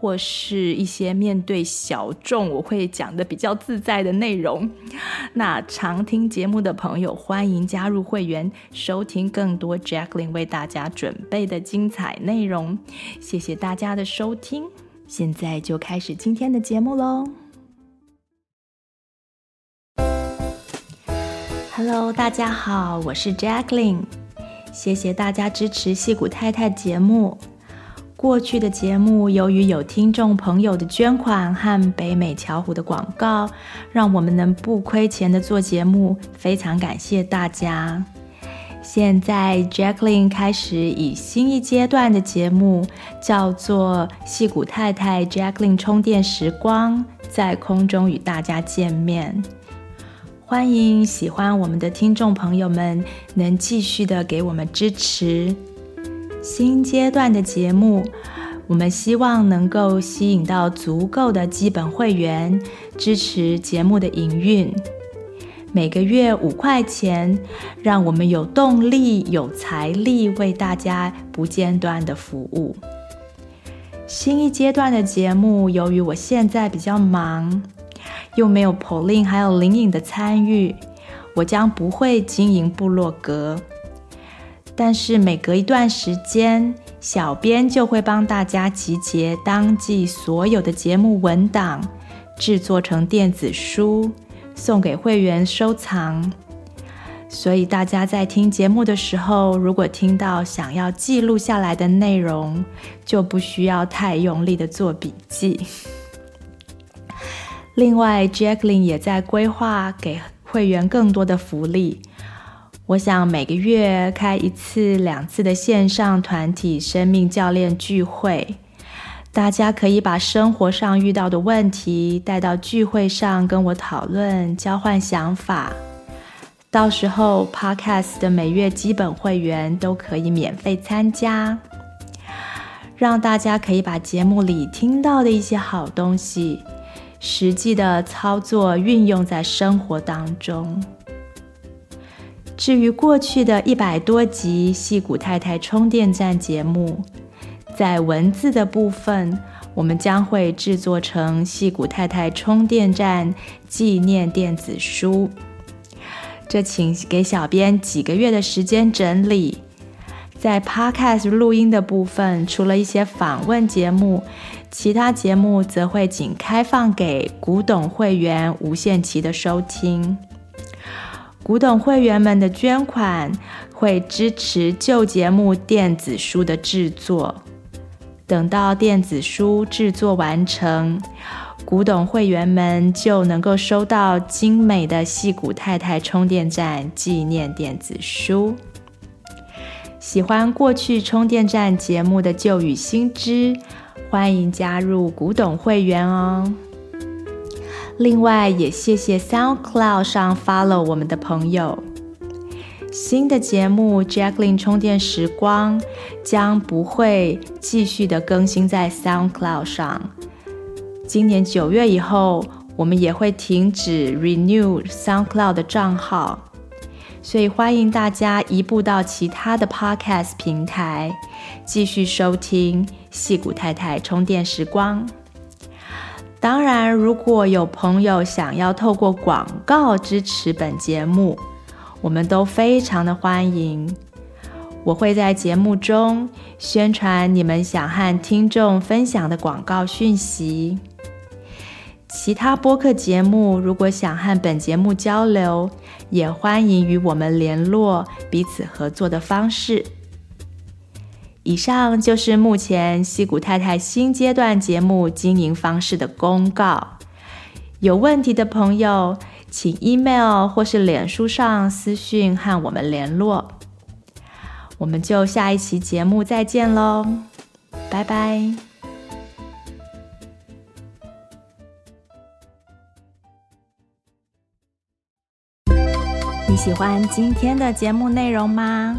或是一些面对小众，我会讲的比较自在的内容。那常听节目的朋友，欢迎加入会员，收听更多 Jacqueline 为大家准备的精彩内容。谢谢大家的收听，现在就开始今天的节目喽。Hello，大家好，我是 Jacqueline，谢谢大家支持戏骨太太节目。过去的节目，由于有听众朋友的捐款和北美巧虎的广告，让我们能不亏钱的做节目，非常感谢大家。现在，Jacqueline 开始以新一阶段的节目，叫做《矽谷太太 Jacqueline 充电时光》，在空中与大家见面。欢迎喜欢我们的听众朋友们，能继续的给我们支持。新阶段的节目，我们希望能够吸引到足够的基本会员，支持节目的营运。每个月五块钱，让我们有动力、有财力为大家不间断的服务。新一阶段的节目，由于我现在比较忙，又没有 Pauline 还有林颖的参与，我将不会经营部落格。但是每隔一段时间，小编就会帮大家集结当季所有的节目文档，制作成电子书，送给会员收藏。所以大家在听节目的时候，如果听到想要记录下来的内容，就不需要太用力的做笔记。另外，Jacqueline 也在规划给会员更多的福利。我想每个月开一次、两次的线上团体生命教练聚会，大家可以把生活上遇到的问题带到聚会上跟我讨论、交换想法。到时候 Podcast 的每月基本会员都可以免费参加，让大家可以把节目里听到的一些好东西，实际的操作运用在生活当中。至于过去的一百多集《矽谷太太充电站》节目，在文字的部分，我们将会制作成《矽谷太太充电站》纪念电子书。这请给小编几个月的时间整理。在 Podcast 录音的部分，除了一些访问节目，其他节目则会仅开放给古董会员无限期的收听。古董会员们的捐款会支持旧节目电子书的制作。等到电子书制作完成，古董会员们就能够收到精美的戏骨太太充电站纪念电子书。喜欢过去充电站节目的旧与新知，欢迎加入古董会员哦。另外，也谢谢 SoundCloud 上 follow 我们的朋友。新的节目《Jacqueline 充电时光》将不会继续的更新在 SoundCloud 上。今年九月以后，我们也会停止 renew SoundCloud 的账号，所以欢迎大家移步到其他的 Podcast 平台，继续收听戏谷太太充电时光。当然，如果有朋友想要透过广告支持本节目，我们都非常的欢迎。我会在节目中宣传你们想和听众分享的广告讯息。其他播客节目如果想和本节目交流，也欢迎与我们联络，彼此合作的方式。以上就是目前西谷太太新阶段节目经营方式的公告。有问题的朋友请 email 或是脸书上私讯和我们联络。我们就下一期节目再见喽拜拜。你喜欢今天的节目内容吗？